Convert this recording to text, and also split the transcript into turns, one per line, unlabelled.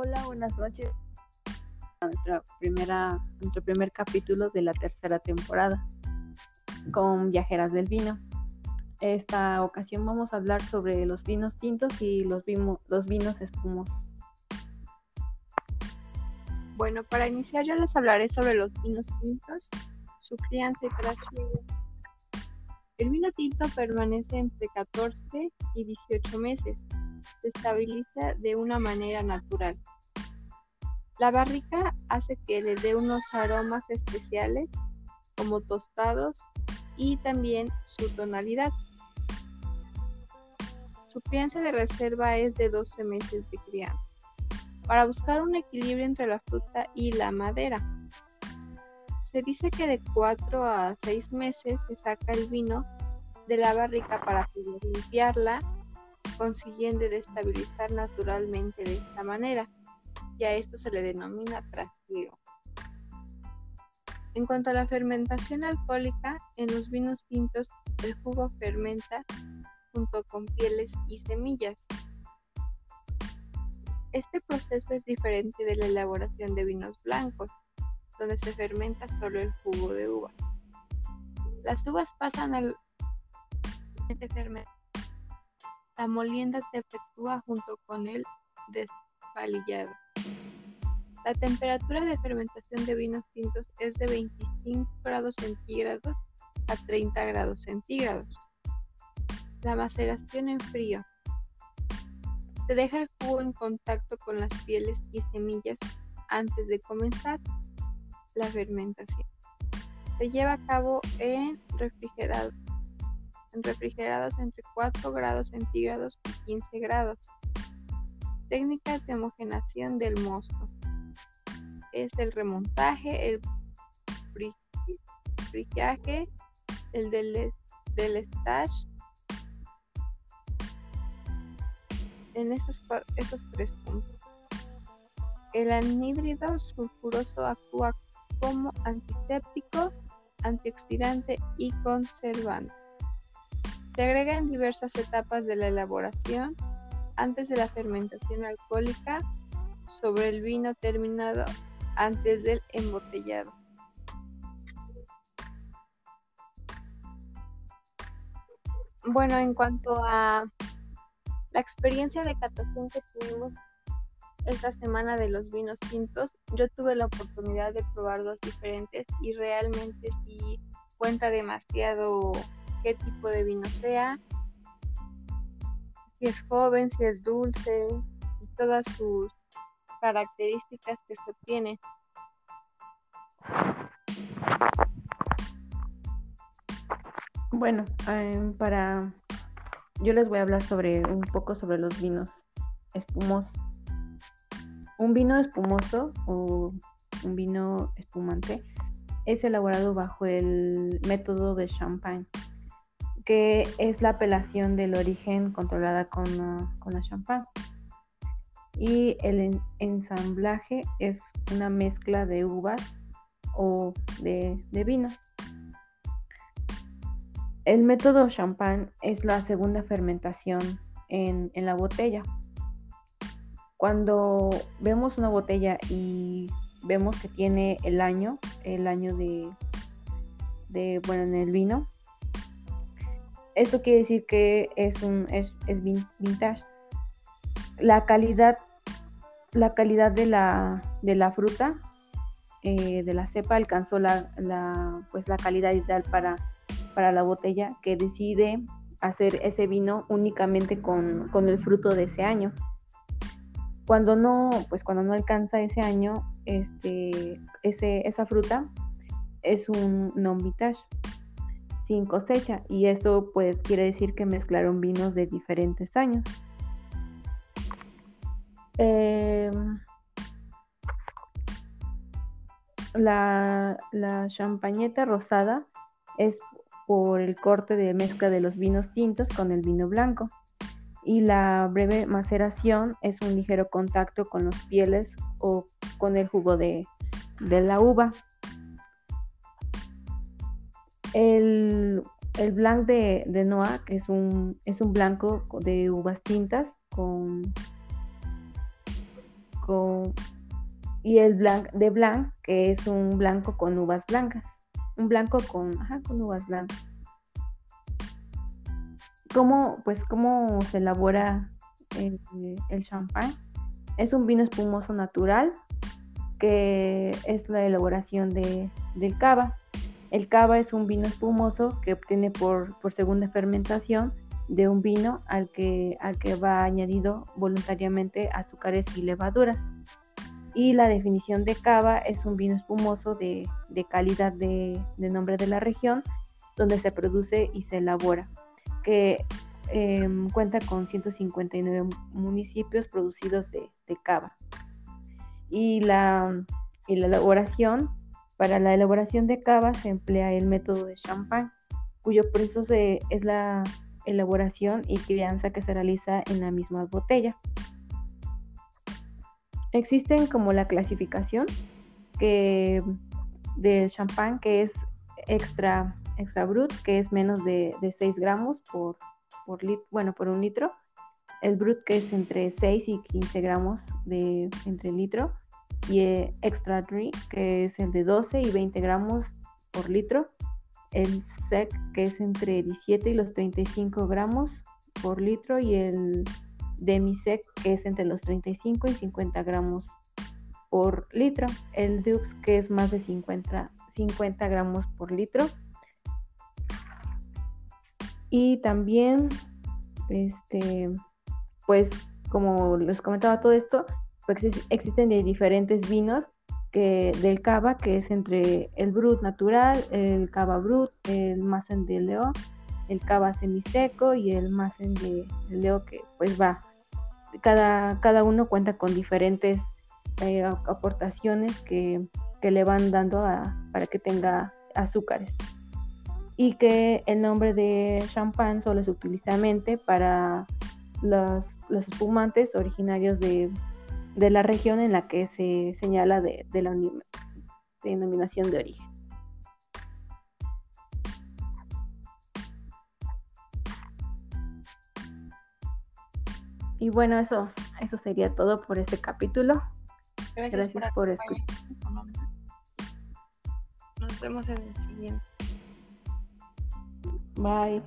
Hola, buenas noches. Nuestra primera, nuestro primer capítulo de la tercera temporada con Viajeras del Vino. Esta ocasión vamos a hablar sobre los vinos tintos y los, los vinos espumosos.
Bueno, para iniciar yo les hablaré sobre los vinos tintos, su crianza y trasfondo. El vino tinto permanece entre 14 y 18 meses se estabiliza de una manera natural. La barrica hace que le dé unos aromas especiales como tostados y también su tonalidad. Su crianza de reserva es de 12 meses de crianza, para buscar un equilibrio entre la fruta y la madera. Se dice que de 4 a 6 meses se saca el vino de la barrica para poder limpiarla consiguiendo destabilizar naturalmente de esta manera, y a esto se le denomina trasiego. En cuanto a la fermentación alcohólica, en los vinos tintos el jugo fermenta junto con pieles y semillas. Este proceso es diferente de la elaboración de vinos blancos, donde se fermenta solo el jugo de uvas. Las uvas pasan al la molienda se efectúa junto con el La temperatura de fermentación de vinos tintos es de 25 grados centígrados a 30 grados centígrados. La maceración en frío. Se deja el jugo en contacto con las pieles y semillas antes de comenzar la fermentación. Se lleva a cabo en refrigerado refrigerados entre 4 grados centígrados y 15 grados. Técnicas de homogenación del mosto. Es el remontaje, el frigiaje, el del, del en esos, esos tres puntos. El anhídrido sulfuroso actúa como antiséptico, antioxidante y conservante. Se agrega en diversas etapas de la elaboración, antes de la fermentación alcohólica, sobre el vino terminado, antes del embotellado. Bueno, en cuanto a la experiencia de catación que tuvimos esta semana de los vinos tintos, yo tuve la oportunidad de probar dos diferentes y realmente sí cuenta demasiado qué tipo de vino sea, si es joven, si es dulce, y todas sus características que se obtienen.
Bueno, em, para yo les voy a hablar sobre un poco sobre los vinos espumosos. Un vino espumoso o un vino espumante es elaborado bajo el método de champagne que es la apelación del origen controlada con, con la champán. Y el ensamblaje es una mezcla de uvas o de, de vino. El método champán es la segunda fermentación en, en, la botella. Cuando vemos una botella y vemos que tiene el año, el año de, de bueno, en el vino, esto quiere decir que es un es, vintage. La calidad, la calidad de la, de la fruta, eh, de la cepa, alcanzó la, la, pues la calidad ideal para, para la botella que decide hacer ese vino únicamente con, con, el fruto de ese año. Cuando no, pues cuando no alcanza ese año, este, ese, esa fruta es un non-vintage sin cosecha y esto pues quiere decir que mezclaron vinos de diferentes años. Em, la, la champañeta rosada es por el corte de mezcla de los vinos tintos con el vino blanco y la breve maceración es un ligero contacto con los pieles o con el jugo de, de la uva. El, el blanc de, de Noah es un, es un blanco de uvas tintas con, con, y el blanc de blanc, que es un blanco con uvas blancas. Un blanco con, ajá, con uvas blancas. ¿Cómo, pues, ¿Cómo se elabora el, el champán? Es un vino espumoso natural que es la elaboración de, del cava. El cava es un vino espumoso que obtiene por, por segunda fermentación de un vino al que, al que va añadido voluntariamente azúcares y levaduras. Y la definición de cava es un vino espumoso de, calidad de, nombre de la región donde se produce y se elabora, que em, cuenta con 159 municipios producidos de, cava. Y la, y la elaboración, para la elaboración de cava se emplea el método de champán, cuyo proceso es la elaboración y crianza que se realiza en la misma botella. Existen como la clasificación que del champán que es extra, extra brut, que es menos de, 6 gramos por, por, bueno, por un litro. El brut que es entre 6 y 15 gramos de, entre litro. Y el extra dry que es el de 12 y 20 gramos por litro. El SEC que es entre 17 y los 35 gramos por litro. Y el demisec que es entre los 35 y 50 gramos por litro, el Dux que es más de 50, 50 gramos por litro. Y también este pues como les comentaba todo esto pues existen diferentes vinos que, del cava, que es entre el brut natural, el cava brut, el masen de leo, el cava semiseco y el masen de, leo que pues va. Cada, cada uno cuenta con diferentes eh, aportaciones que, le van dando para que tenga azúcares. Y que el nombre de champán solo se utiliza para los, los espumantes originarios de de la región en la que se señala de, la denominación de origen. Y bueno, eso, eso sería todo por este capítulo.
Gracias, por, por escuchar. Nos vemos en el siguiente.
Bye.